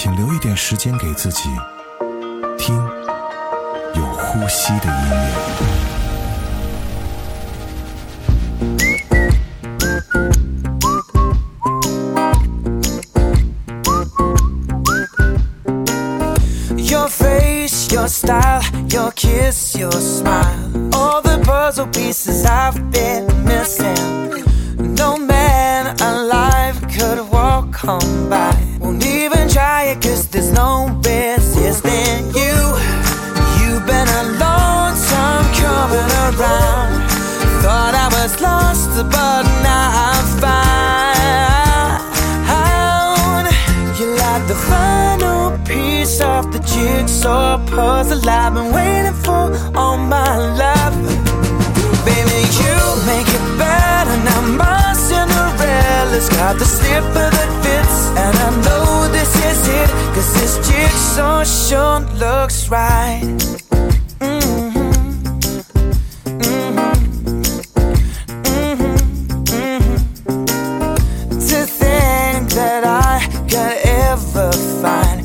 请留一点时间给自己，听有呼吸的音乐。Your face, your style, your kiss, your smile. All the puzzle pieces I've been missing. No man alive could walk on by. It cause there's no resisting you. You've been a long time coming around. Thought I was lost, but now I'm found. You're like the final piece of the jigsaw puzzle I've been waiting for all my life. Cinderella's got the slipper that fits, and I know this is it. Cause this jigsaw sure looks right. Mhm. Mhm. Mhm. Mhm. To think that I could ever find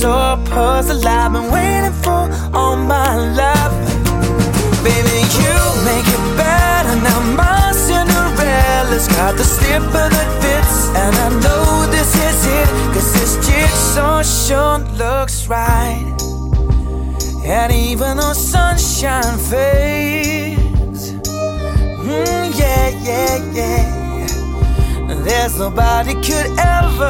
the jigsaw puzzle I've been waiting for all my life. Baby, you make it better now. My Cinderella's got the slipper that fits, and I know this is it. Cause this jigsaw sure looks right. And even though sunshine fades, mm, yeah, yeah, yeah. There's nobody could ever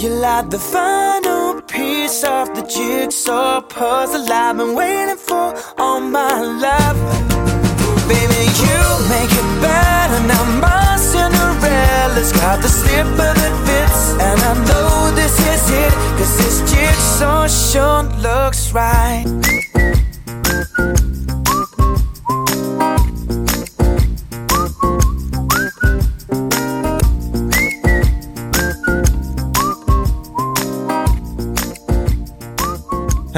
You're like the final piece of the jigsaw puzzle I've been waiting for all my life. Baby, you make it better now. My Cinderella's got the slipper that fits, and I know this is it. Cause this jigsaw sure looks right.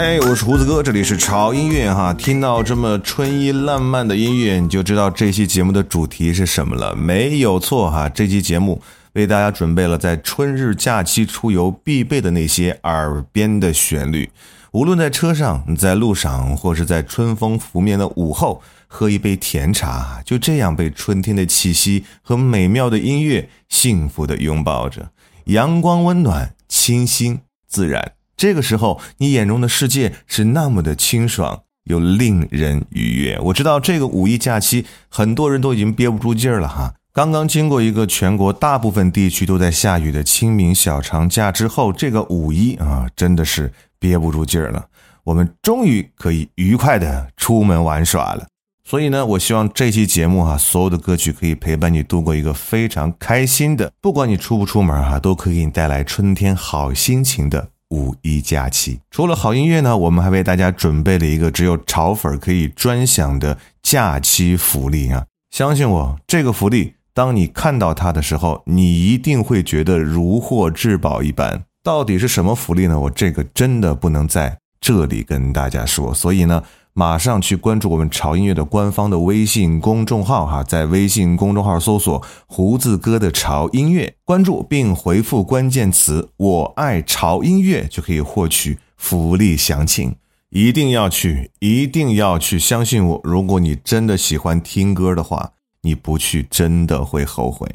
嘿我是胡子哥，这里是潮音乐哈。听到这么春意烂漫的音乐，你就知道这期节目的主题是什么了。没有错哈，这期节目为大家准备了在春日假期出游必备的那些耳边的旋律。无论在车上、在路上，或是在春风拂面的午后，喝一杯甜茶，就这样被春天的气息和美妙的音乐幸福的拥抱着，阳光温暖，清新自然。这个时候，你眼中的世界是那么的清爽又令人愉悦。我知道这个五一假期，很多人都已经憋不住劲儿了哈。刚刚经过一个全国大部分地区都在下雨的清明小长假之后，这个五一啊，真的是憋不住劲儿了。我们终于可以愉快的出门玩耍了。所以呢，我希望这期节目哈，所有的歌曲可以陪伴你度过一个非常开心的，不管你出不出门哈，都可以给你带来春天好心情的。五一假期，除了好音乐呢，我们还为大家准备了一个只有潮粉可以专享的假期福利啊！相信我，这个福利，当你看到它的时候，你一定会觉得如获至宝一般。到底是什么福利呢？我这个真的不能在这里跟大家说，所以呢。马上去关注我们潮音乐的官方的微信公众号哈，在微信公众号搜索“胡子哥的潮音乐”，关注并回复关键词“我爱潮音乐”，就可以获取福利详情。一定要去，一定要去！相信我，如果你真的喜欢听歌的话，你不去真的会后悔。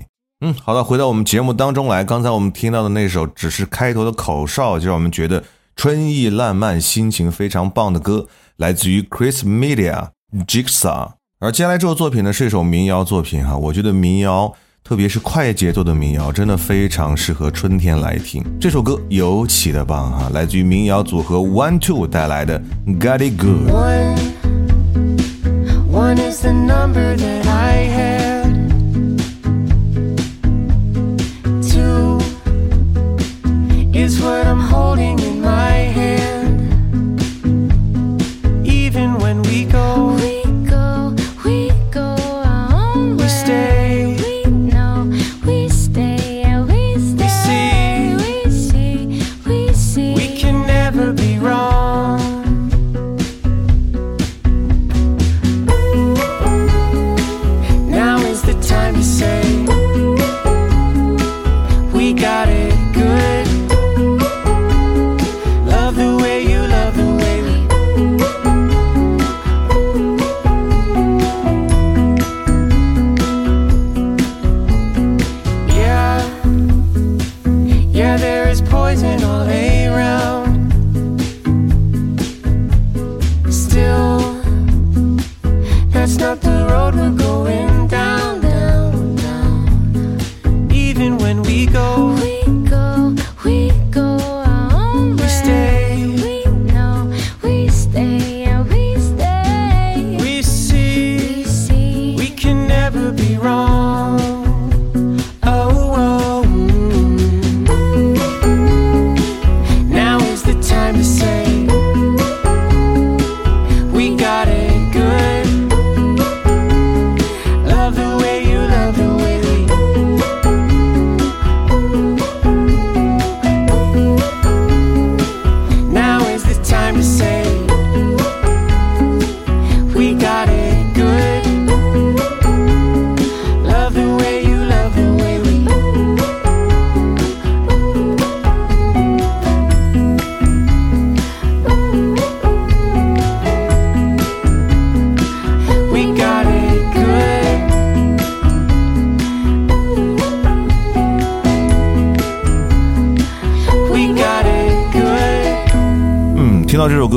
嗯，好的，回到我们节目当中来。刚才我们听到的那首只是开头的口哨，就让我们觉得春意烂漫、心情非常棒的歌，来自于 Chris Media Jigsaw。而接下来这首作品呢，是一首民谣作品哈。我觉得民谣，特别是快节奏的民谣，真的非常适合春天来听。这首歌尤其的棒哈，来自于民谣组合 One Two 带来的 Got It Good。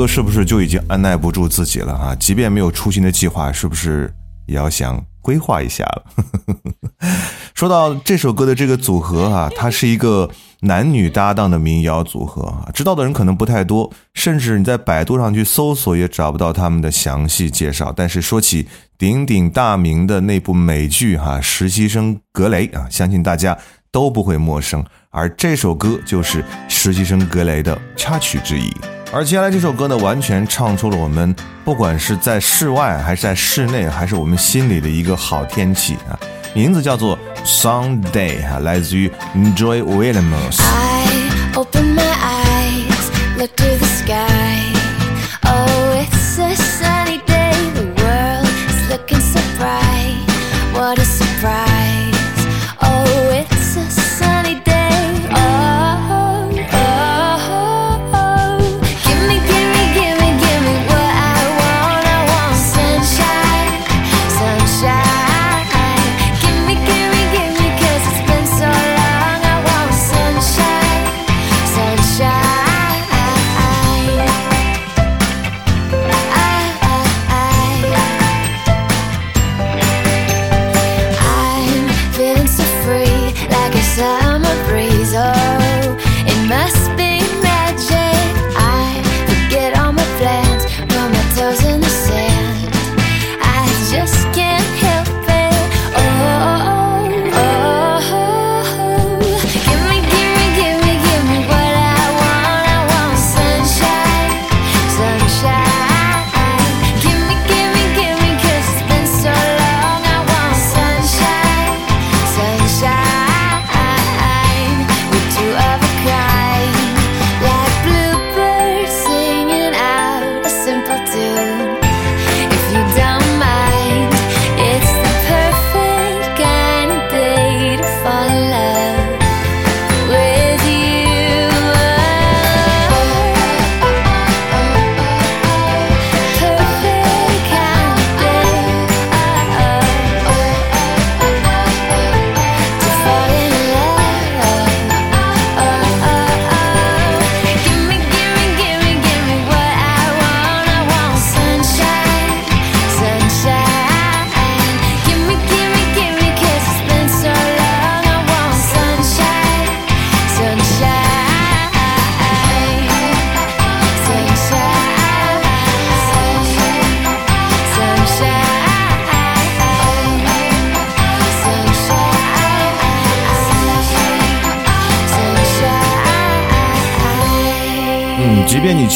是不是就已经按耐不住自己了啊？即便没有出行的计划，是不是也要想规划一下了？说到这首歌的这个组合啊，它是一个男女搭档的民谣组合啊，知道的人可能不太多，甚至你在百度上去搜索也找不到他们的详细介绍。但是说起鼎鼎大名的那部美剧哈、《实习生格雷》啊，相信大家都不会陌生。而这首歌就是《实习生格雷》的插曲之一。而接下来这首歌呢，完全唱出了我们不管是在室外还是在室内，还是我们心里的一个好天气啊。名字叫做《Sunday》哈，来自于 Enjoy Williams。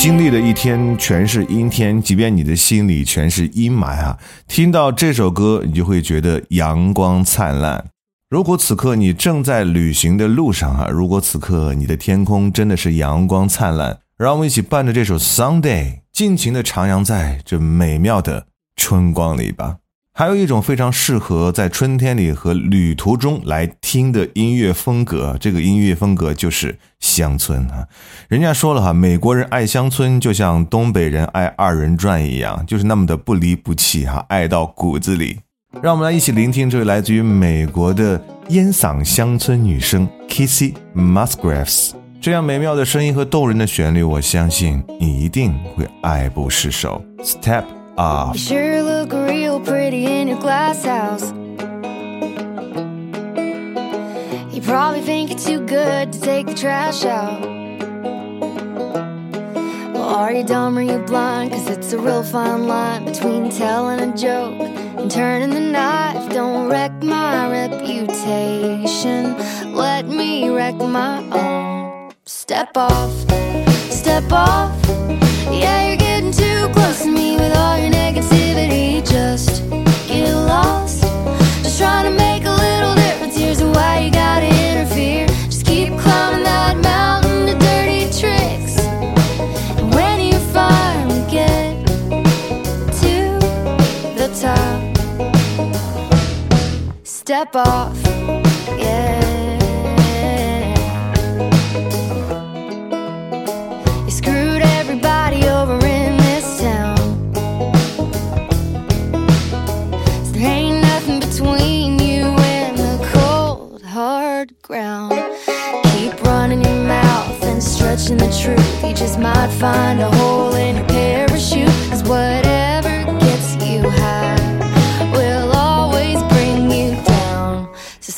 经历的一天全是阴天，即便你的心里全是阴霾啊，听到这首歌，你就会觉得阳光灿烂。如果此刻你正在旅行的路上啊，如果此刻你的天空真的是阳光灿烂，让我们一起伴着这首《Sunday》，尽情的徜徉在这美妙的春光里吧。还有一种非常适合在春天里和旅途中来听的音乐风格，这个音乐风格就是乡村啊。人家说了哈，美国人爱乡村就像东北人爱二人转一样，就是那么的不离不弃哈，爱到骨子里。让我们来一起聆听这位来自于美国的烟嗓乡村女声 Kissy Musgraves，这样美妙的声音和动人的旋律，我相信你一定会爱不释手。Step off。You sure look real pretty in your glass house. You probably think it's too good to take the trash out. Well, are you dumb or you blind? Cause it's a real fine line between telling a joke and turning the knife. Don't wreck my reputation. Let me wreck my own. Step off, step off. Yeah, you're getting too close step off. Yeah. You screwed everybody over in this town. So there ain't nothing between you and the cold, hard ground. Keep running your mouth and stretching the truth. You just might find a hole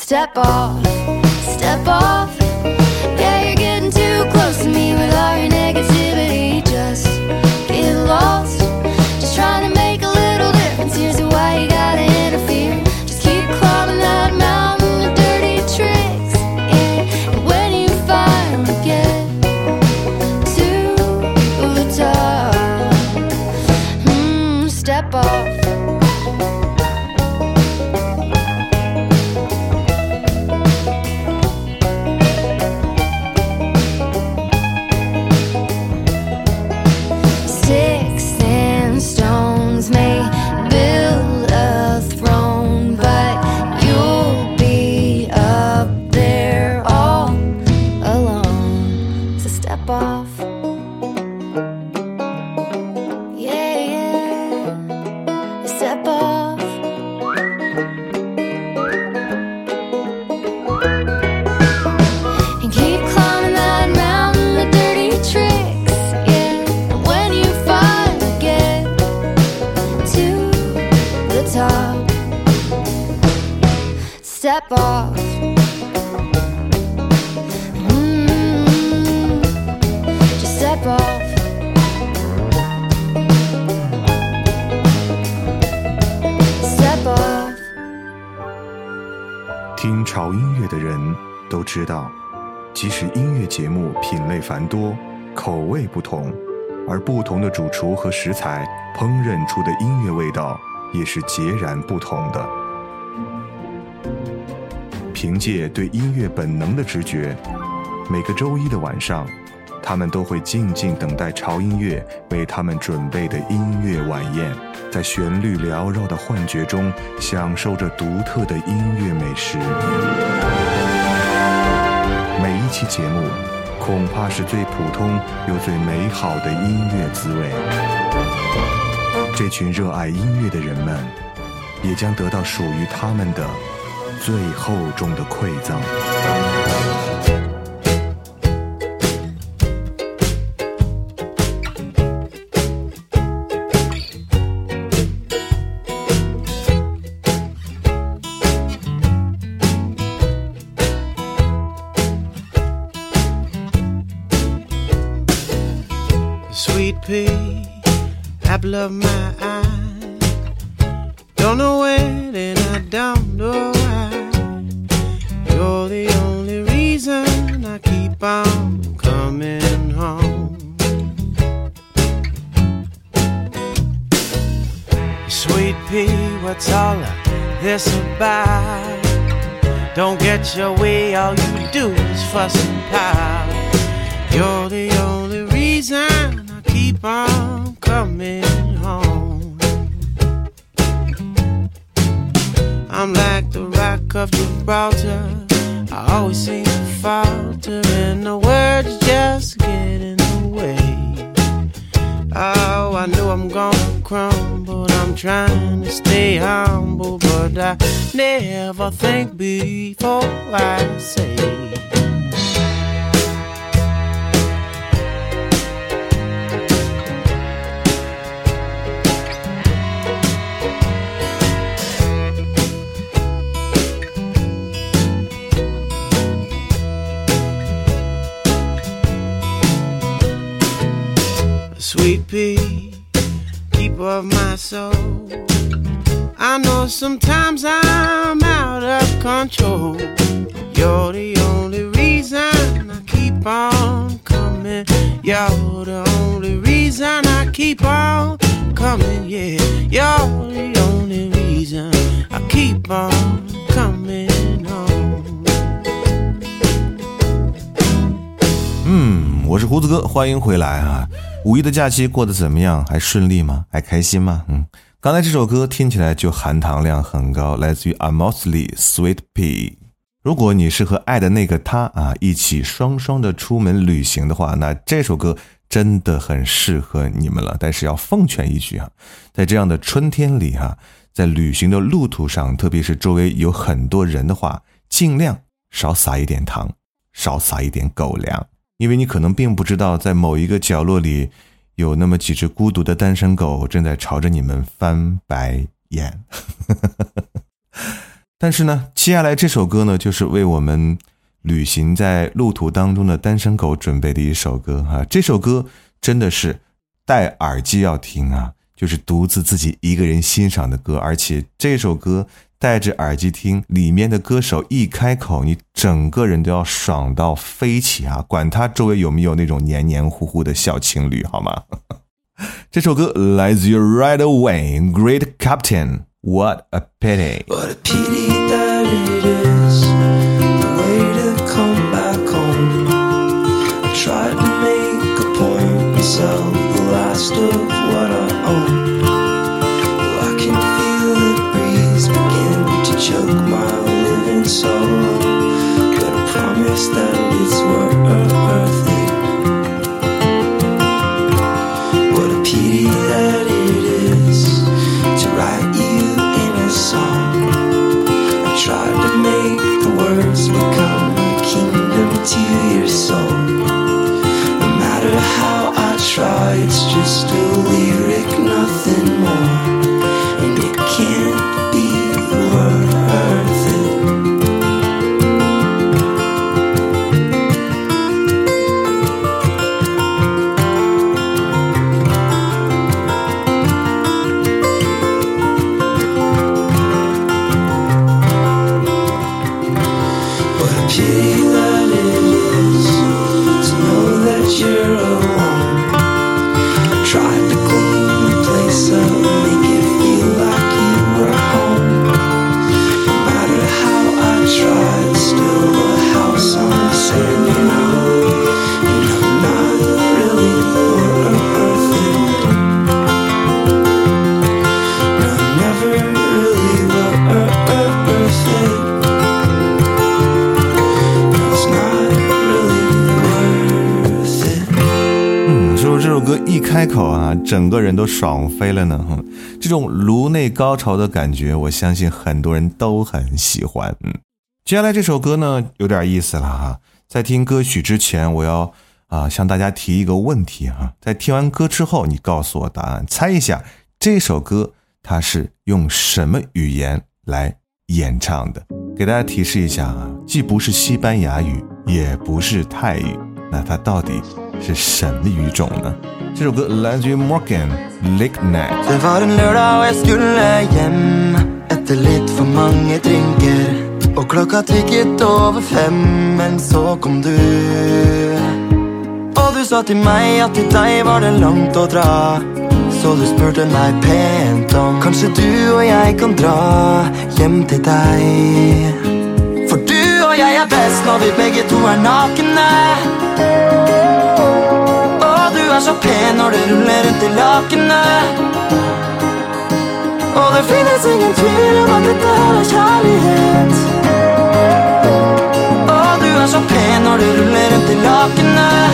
step off, 知道，即使音乐节目品类繁多，口味不同，而不同的主厨和食材烹饪出的音乐味道也是截然不同的。凭借对音乐本能的直觉，每个周一的晚上，他们都会静静等待潮音乐为他们准备的音乐晚宴，在旋律缭绕的幻觉中，享受着独特的音乐美食。每一期节目，恐怕是最普通又最美好的音乐滋味。这群热爱音乐的人们，也将得到属于他们的最厚重的馈赠。don't know when and I don't know why. You're the only reason I keep on coming home. Sweet pea, what's all of this about? Don't get your way, all you do is fuss and pile. You're the only reason I keep on coming I'm like the rock of Gibraltar. I always seem to falter, and the words just get in the way. Oh, I know I'm gonna crumble. I'm trying to stay humble, but I never think before I say. of my soul. I know sometimes I'm out of control. You're the only reason I keep on coming. You're the only reason I keep on coming. Yeah, you're the only reason I keep on coming home. 嗯，我是胡子哥，欢迎回来啊！ 五一的假期过得怎么样？还顺利吗？还开心吗？嗯，刚才这首歌听起来就含糖量很高，来自于 Amosley Sweet Pea。如果你是和爱的那个他啊一起双双的出门旅行的话，那这首歌真的很适合你们了。但是要奉劝一句啊，在这样的春天里哈、在旅行的路途上，特别是周围有很多人的话，尽量少撒一点糖，少撒一点狗粮。因为你可能并不知道，在某一个角落里，有那么几只孤独的单身狗正在朝着你们翻白眼。但是呢，接下来这首歌呢，就是为我们旅行在路途当中的单身狗准备的一首歌啊。这首歌真的是戴耳机要听啊，就是独自自己一个人欣赏的歌，而且这首歌戴着耳机听，里面的歌手一开口，你整个人都要爽到飞起啊！管他周围有没有那种黏黏糊糊的小情侣，好吗？这首歌来自于 Right Away Great Captain。What a pity！What a pity that it is the way to come back home. I tried to make a point and sell the last of what I choke my living soul. But I promise that it's worth it. What a pity that it is to write you in a song. I tried to make the words become a kingdom to your soul. No matter how I try, it's just a 整个人都爽飞了呢？哼，这种颅内高潮的感觉，我相信很多人都很喜欢。嗯，接下来这首歌呢，有点意思了哈。在听歌曲之前，我要啊向大家提一个问题哈。在听完歌之后，你告诉我答案，猜一下这首歌它是用什么语言来演唱的？给大家提示一下啊，既不是西班牙语，也不是泰语，那它到底是什么语种呢？trodde Landry Morgan Lick Night. Det var en lørdag og jeg skulle hjem etter litt for mange drinker. Og klokka tikket over fem, men så kom du. Og du sa til meg at til deg var det langt å dra. Så du spurte meg pent om kanskje du og jeg kan dra hjem til deg. For du og jeg er best når vi begge to er nakne. Er så pen når du ruller rundt i lakenet. Og det finnes ingen tvil om at dette her er kjærlighet. Og du er så pen når du ruller rundt i lakenet.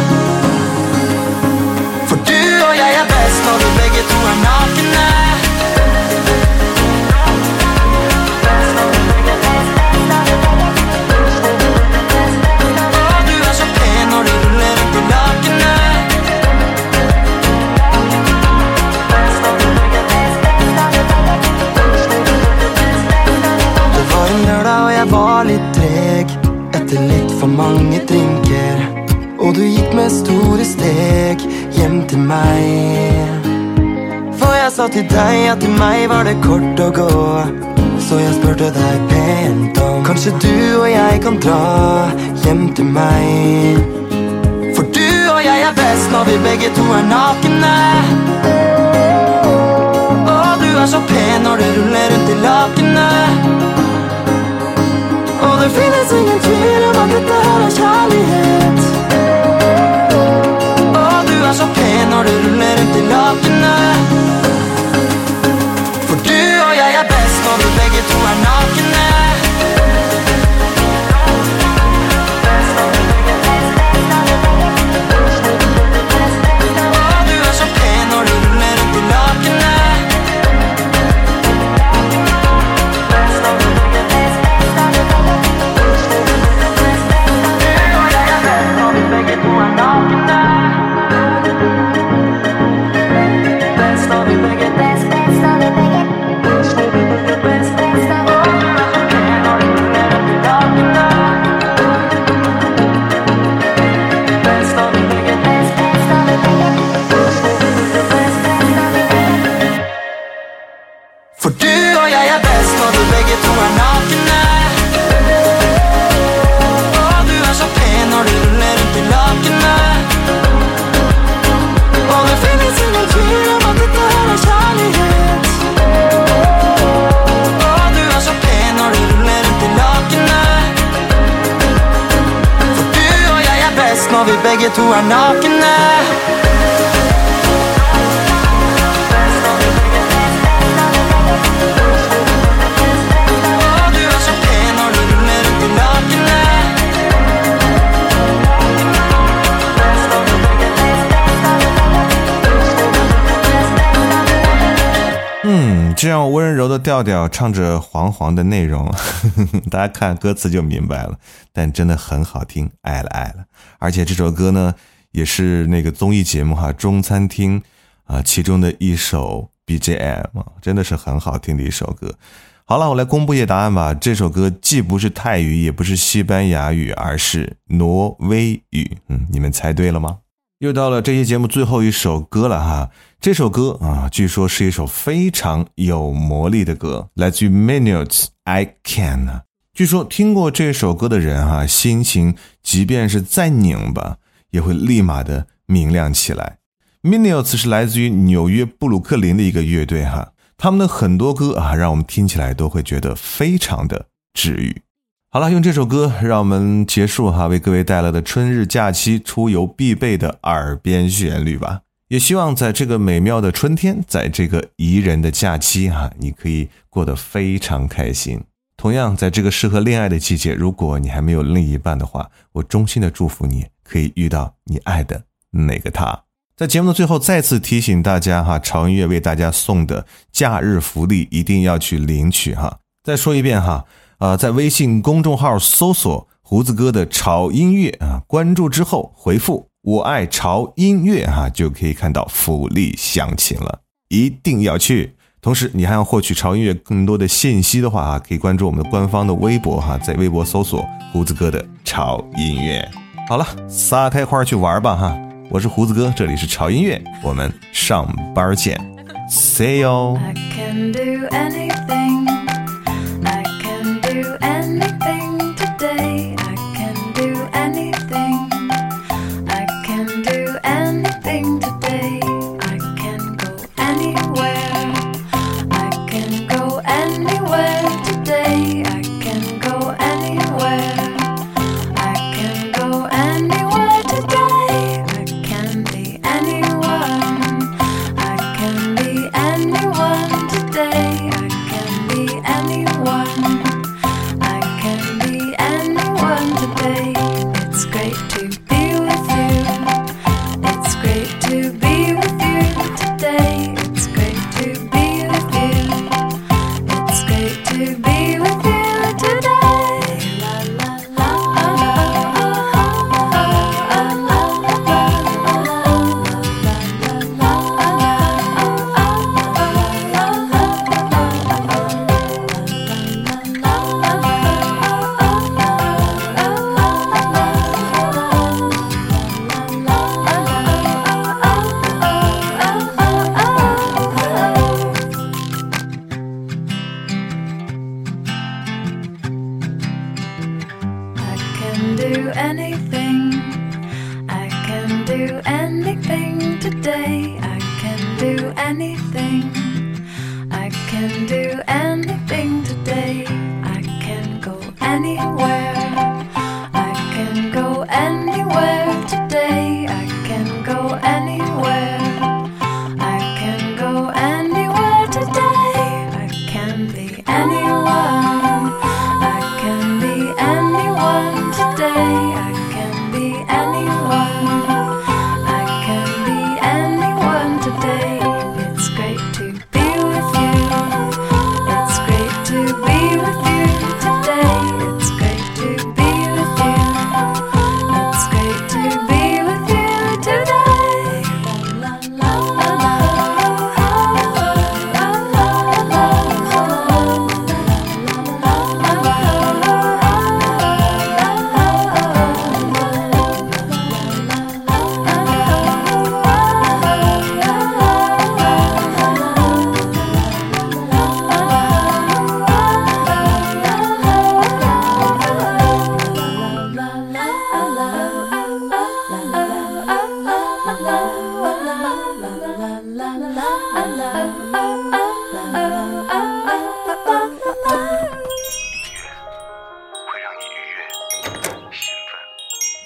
For du og jeg er best når vi begge to er nakne. Store steg hjem til meg For jeg sa til deg at til meg var det kort å gå Så jeg spurte deg pent om Kanskje du og jeg kan dra hjem til meg For du og jeg er best når vi begge to er nakne og du er så pen når du ruller rundt i lakenet. Og det finnes ingen tvil om at dette her er kjærlighet. 这样温柔的调调，唱着黄黄的内容，呵 呵大家看歌词就明白了。但真的很好听，爱了爱了。而且这首歌呢，也是那个综艺节目哈《中餐厅》啊其中的一首 BGM，真的是很好听的一首歌。好了，我来公布一下答案吧。这首歌既不是泰语，也不是西班牙语，而是挪威语。嗯，你们猜对了吗？又到了这期节目最后一首歌了哈，这首歌啊，据说是一首非常有魔力的歌，来自于 Minutes I Can 呢。据说听过这首歌的人哈、心情即便是再拧巴，也会立马的明亮起来。Minutes 是来自于纽约布鲁克林的一个乐队哈，他们的很多歌啊，让我们听起来都会觉得非常的治愈。好了，用这首歌让我们结束哈，为各位带来的春日假期出游必备的耳边旋律吧。也希望在这个美妙的春天，在这个宜人的假期哈，你可以过得非常开心。同样，在这个适合恋爱的季节，如果你还没有另一半的话，我衷心的祝福你可以遇到你爱的那个他。在节目的最后，再次提醒大家哈，潮音乐为大家送的假日福利一定要去领取哈。再说一遍哈。啊，在微信公众号搜索“胡子哥的潮音乐”啊，关注之后回复“我爱潮音乐”哈，就可以看到福利详情了，一定要去。同时，你还要获取潮音乐更多的信息的话啊，可以关注我们的官方的微博哈，在微博搜索“胡子哥的潮音乐”。好了，撒开花去玩吧哈！我是胡子哥，这里是潮音乐，我们上班见，See you。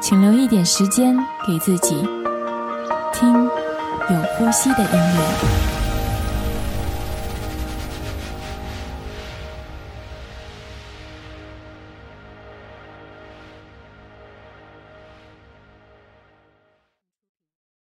请留一点时间给自己，听有呼吸的音乐。